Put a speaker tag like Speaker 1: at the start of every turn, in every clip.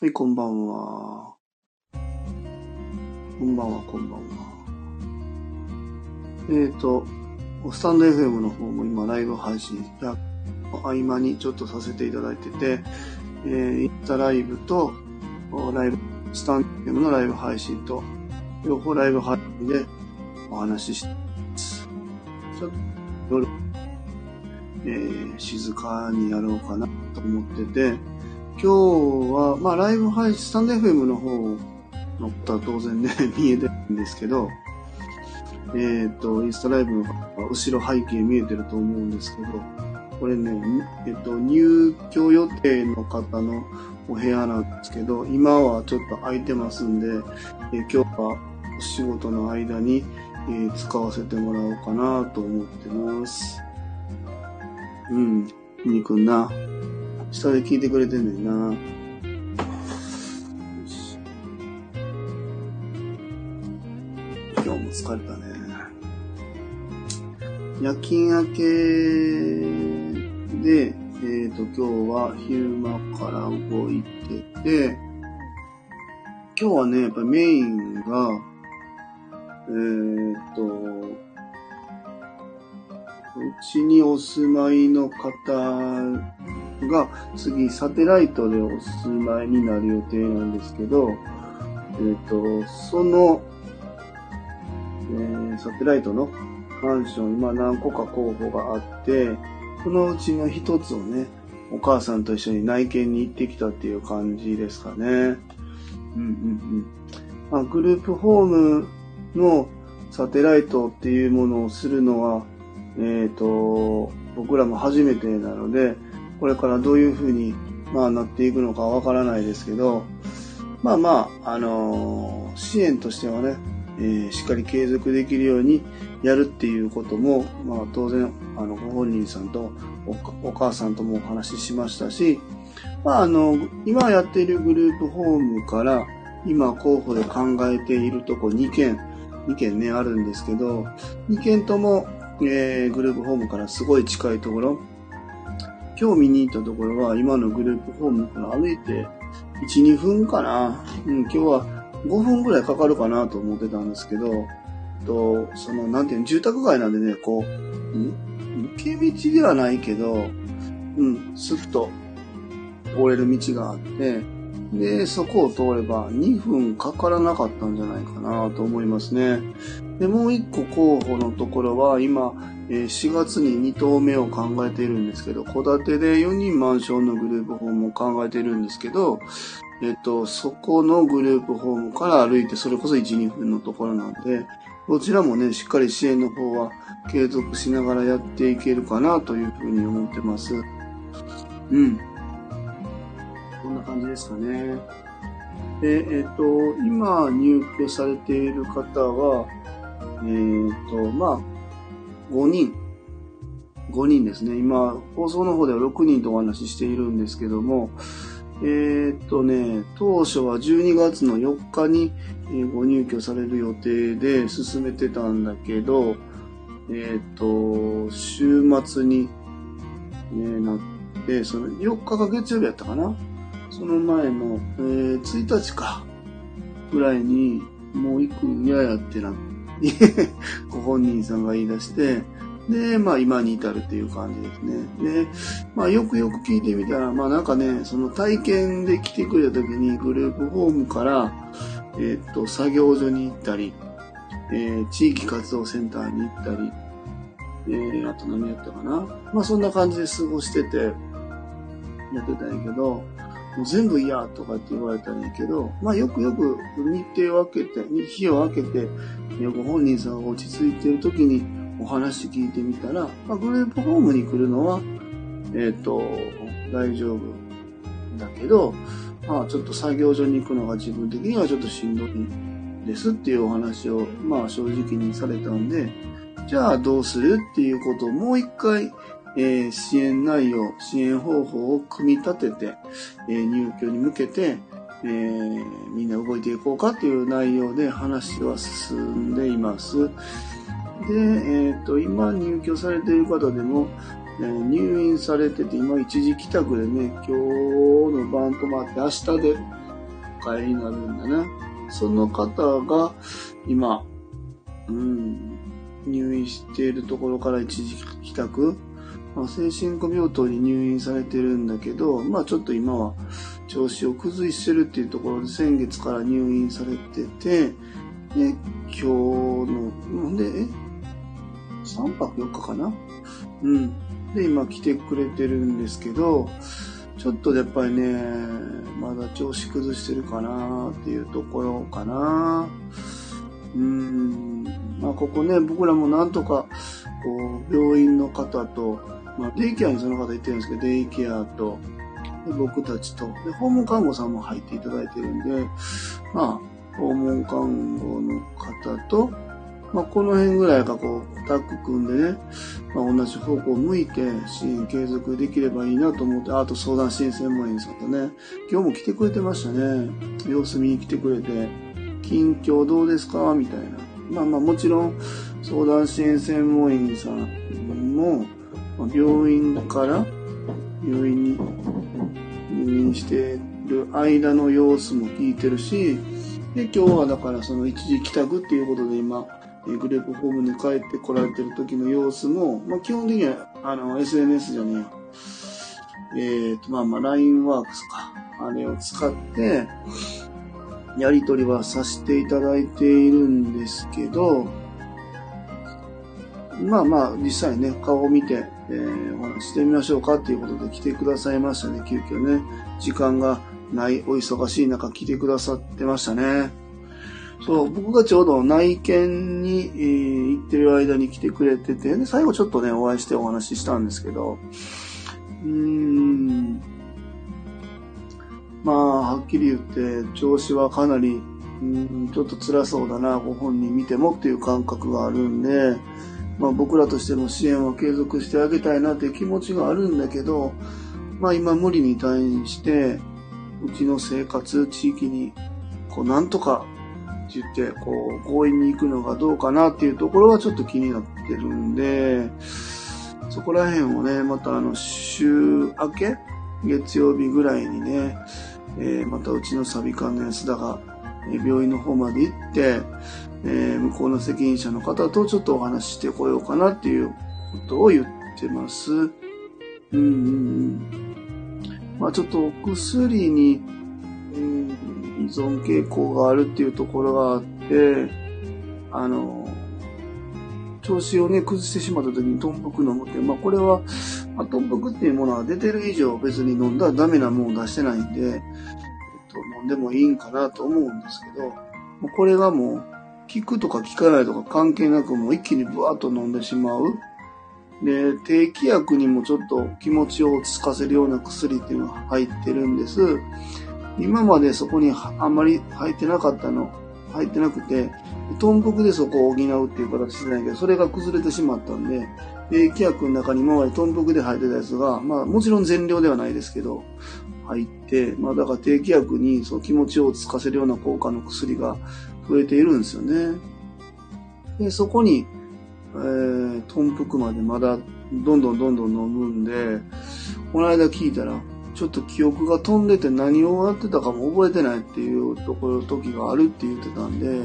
Speaker 1: はい、こんばんは。こんばんは、こんばんは。えっ、ー、と、スタンド FM の方も今ライブ配信や、合間にちょっとさせていただいてて、えー、インスタライブと、ライブ、スタンド FM のライブ配信と、両方ライブ配信でお話ししてます。ちょっと夜、えー、静かにやろうかなと思ってて、今日は、まあ、ライブ配信、スタンド FM の方のことは当然ね、見えてるんですけど、えっ、ー、と、インスタライブの後ろ背景見えてると思うんですけど、これね、えっ、ー、と、入居予定の方のお部屋なんですけど、今はちょっと空いてますんで、えー、今日はお仕事の間に、え、使わせてもらおうかなと思ってます。うん、にくんな。下で聞いてくれてんねんな。今日も疲れたね。夜勤明けで、えっ、ー、と、今日は昼間から動いてて、今日はね、やっぱメインが、えっ、ー、と、うちにお住まいの方が次サテライトでお住まいになる予定なんですけど、えっ、ー、と、その、えー、サテライトのマンション、今何個か候補があって、そのうちの一つをね、お母さんと一緒に内見に行ってきたっていう感じですかね。うんうんうん。まあ、グループホームのサテライトっていうものをするのは、えっ、ー、と、僕らも初めてなので、これからどういうふうに、まあ、なっていくのかわからないですけど、まあまあ、あのー、支援としてはね、えー、しっかり継続できるようにやるっていうことも、まあ当然、あの、ご本人さんとお母さんともお話ししましたし、まああの、今やっているグループホームから、今候補で考えているとこ2件、2件ね、あるんですけど、2件とも、えー、グループホームからすごい近いところ、今日見に行ったところは、今のグループホームから歩いて、1、2分かな。うん、今日は5分ぐらいかかるかなと思ってたんですけど、と、その、なんていうの、住宅街なんでね、こう、ん？抜け道ではないけど、うん、スッと通れる道があって、で、そこを通れば2分かからなかったんじゃないかなと思いますね。で、もう一個候補のところは今、4月に2棟目を考えているんですけど、戸建てで4人マンションのグループホームを考えているんですけど、えっと、そこのグループホームから歩いてそれこそ1、2分のところなんで、どちらもね、しっかり支援の方は継続しながらやっていけるかなというふうに思ってます。うん。こんな感じですかね。で、えっ、と、今入居されている方は、えっ、と、まあ、5人。5人ですね。今、放送の方では6人とお話ししているんですけども、えー、っとね、当初は12月の4日にご入居される予定で進めてたんだけど、えー、っと、週末に、ね、なって、その4日が月曜日やったかな？その前の、えー、1日か、ぐらいに、もう行くん嫌やってなっ、ご本人さんが言い出して、で、まあ今に至るっていう感じですね。で、まあよくよく聞いてみたら、まあなんかね、その体験で来てくれた時にグループホームから、えー、っと、作業所に行ったり、えー、地域活動センターに行ったり、えー、あと何やったかな。まあそんな感じで過ごしてて、やってたんやけど、全部嫌とかって言われたんやけど、まあよくよく日程を分けて、日を分けて、ご本人さんが落ち着いてる時にお話聞いてみたら、まあ、グループホームに来るのは、えっ、ー、と、大丈夫だけど、まあちょっと作業所に行くのが自分的にはちょっとしんどいですっていうお話を、まあ正直にされたんで、じゃあどうするっていうことをもう一回、えー、支援内容、支援方法を組み立てて、えー、入居に向けて、えー、みんな動いていこうかっていう内容で話は進んでいます。で、えっ、ー、と、今入居されている方でも、えー、入院されてて、今一時帰宅でね、今日の晩泊まって明日で帰りになるんだな。その方が、今、うん、入院しているところから一時帰宅、まあ、精神科病棟に入院されてるんだけど、まあちょっと今は調子を崩してるっていうところで先月から入院されてて、で、今日の、なんで、え ?3 泊4日かな？うん。で、今来てくれてるんですけど、ちょっとやっぱりね、まだ調子崩してるかなっていうところかな。うん。まあここね、僕らもなんとか、こう、病院の方と、まあデイケアにその方言ってるんですけど、デイケアと、僕たちと、で、訪問看護さんも入っていただいてるんで、まあ、訪問看護の方と、まあ、この辺ぐらいがこう、タッグ組んでね、まあ、同じ方向を向いて支援継続できればいいなと思って、あと相談支援専門員さんとね、今日も来てくれてましたね。様子見に来てくれて、近況どうですか？みたいな。まあまあもちろん、相談支援専門員さんも、病院から病院に入院してる間の様子も聞いてるし、で、今日はだからその一時帰宅っていうことで今、グループホームに帰って来られてる時の様子も、まあ、基本的には、あの、SNS じゃねええっ、ー、と、まあまあ、LINE ワークスか。あれを使って、やりとりはさせていただいているんですけど、まあまあ、実際ね、顔を見て、えー、お話してみましょうかっていうことで来てくださいましたね、急遽ね。時間がない、お忙しい中来てくださってましたね。そう、僕がちょうど内見に、えー、行ってる間に来てくれてて、で、最後ちょっとね、お会いしてお話ししたんですけど、うーん、まあ、はっきり言って、調子はかなり、うん、ちょっと辛そうだな、ご本人見てもっていう感覚があるんで、まあ僕らとしても支援は継続してあげたいなって気持ちがあるんだけど、まあ今無理に退院して、うちの生活、地域に、こうなんとかって言って、こう強引に行くのがどうかなっていうところはちょっと気になってるんで、そこら辺をね、またあの週明け月曜日ぐらいにね、えー、またうちのサビ館の安田が病院の方まで行って、えー、向こうの責任者の方とちょっとお話ししてこようかなっていうことを言ってます。うんうんうん。まあちょっとお薬に、うん、依存傾向があるっていうところがあって、あの、調子をね、崩してしまった時にトンプク飲むって、まあこれは、まあ、トンプクっていうものは出てる以上別に飲んだらダメなものを出してないんで、えっと、飲んでもいいんかなと思うんですけど、これがもう、効くとか効かないとか関係なくもう一気にブワーッと飲んでしまう。で、低気薬にもちょっと気持ちを落ち着かせるような薬っていうのが入ってるんです。今までそこにあんまり入ってなかったの、入ってなくて、豚腹でそこを補うっていう形じゃないけど、それが崩れてしまったんで、低気薬の中に今まで豚腹で入ってたやつが、まあもちろん全量ではないですけど、入って、まあだから低気薬にその気持ちを落ち着かせるような効果の薬が増えているんですよね。で、そこに、えー、豚腹までまだどんどんどんどん飲むんで、この間聞いたら、ちょっと記憶が飛んでて何をやってたかも覚えてないっていうところ、時があるって言ってたんで、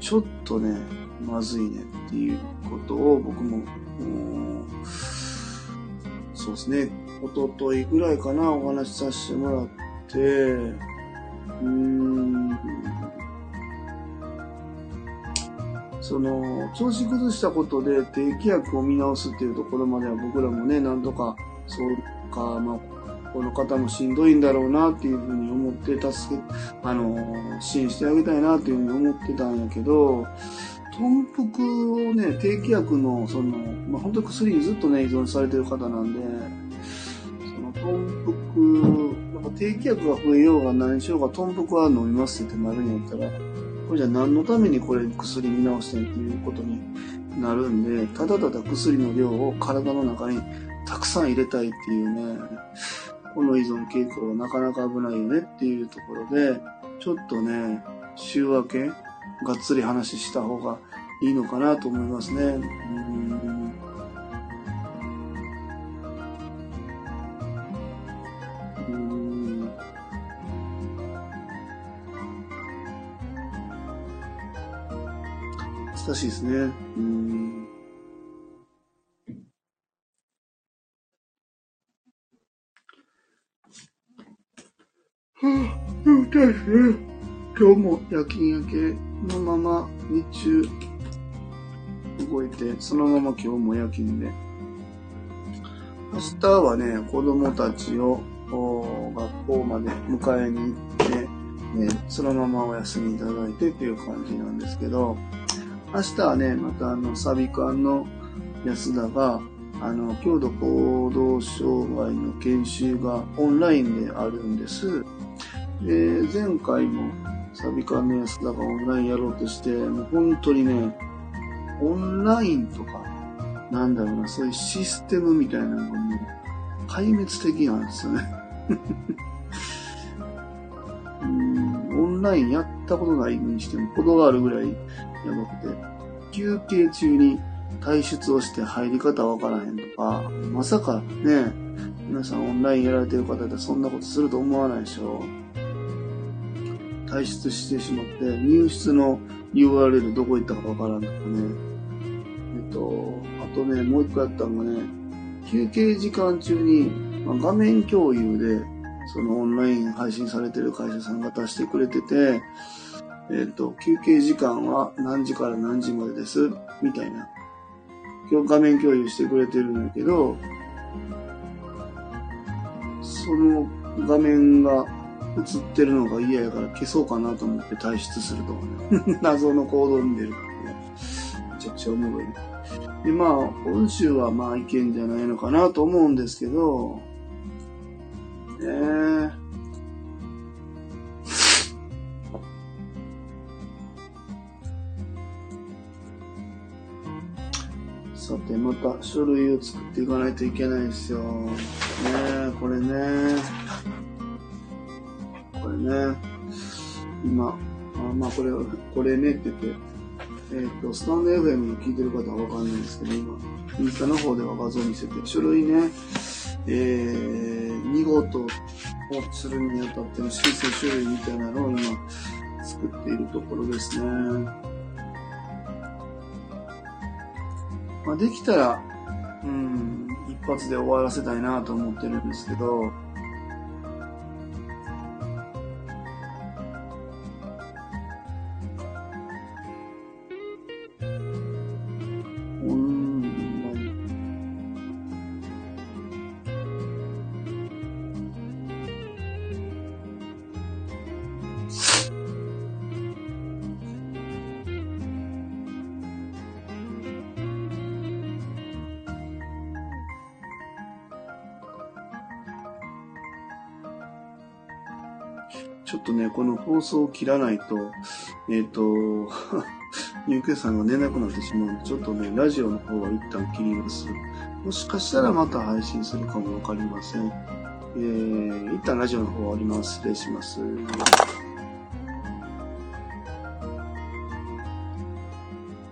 Speaker 1: ちょっとね、まずいねっていうことを僕も、そうですね、おとといぐらいかな、お話しさせてもらって、うーん、その、調子崩したことで低気圧を見直すっていうところまでは僕らもね、なんとか、そうか、まあ、この方もしんどいんだろうなっていうふうに思って助け、あの、支援してあげたいなっていうふうに思ってたんやけど、豚腹をね、低気薬の、その、まあ、本当薬にずっとね、依存されてる方なんで、その、豚腹、なんか低気薬が増えようが何しようが、豚腹は飲みますってなるんやったら、これじゃ何のためにこれ薬見直してんっていうことになるんで、ただただ薬の量を体の中にたくさん入れたいっていうね、この依存傾向はなかなか危ないよねっていうところで、ちょっとね、週明け、がっつり話した方がいいのかなと思いますね。うん難しいですね。うん。はぁ、眠たいですね。今日も夜勤明けのまま日中動いて、そのまま今日も夜勤で。明日はね、子供たちを学校まで迎えに行って、ね、そのままお休みいただいてっていう感じなんですけど、明日はね、またあの、サビ館の安田が、あの、強度行動障害の研修がオンラインであるんです。で、前回もサビ館の安田がオンラインやろうとして、もう本当にね、オンラインとか、なんだろうな、そういうシステムみたいなのがもう、壊滅的なんですよね。ラインやったことないにしても、ことがあるぐらいやばくて、休憩中に退出をして入り方わからへんとか、まさかね、皆さんオンラインやられてる方だったらそんなことすると思わないでしょ。退出してしまって、入室の URL どこ行ったかわからんとかね。えっと、あとね、もう一個やったのがね、休憩時間中に、まあ、画面共有で、そのオンライン配信されてる会社さんが出してくれてて、えっ、と、休憩時間は何時から何時までです、みたいな。今日画面共有してくれてるんだけど、その画面が映ってるのが嫌やから消そうかなと思って退出するとかね。謎の行動に出るからね。めちゃくちゃおもろい。で、まあ、今週はまあいけんじゃないのかなと思うんですけど、ね。さて、また書類を作っていかないといけないですよ。ねえ、これね。これね。今、あまあこれ、これねって言って、えっ、と、スタンド FM の聞いてる方はわかんないんですけど、今、インスタの方では画像見せて、書類ね、えー、見事をするにあたっての申請書類みたいなのを今、作っているところですね。まあ、できたら、うん、一発で終わらせたいなと思ってるんですけど、ちょっとね、この放送を切らないと、えっ、と、ゆうけいさんが寝なくなってしまうんで、ちょっとね、ラジオの方は一旦切ります。もしかしたらまた配信するかもわかりません。えー、一旦ラジオの方終わります。失礼します。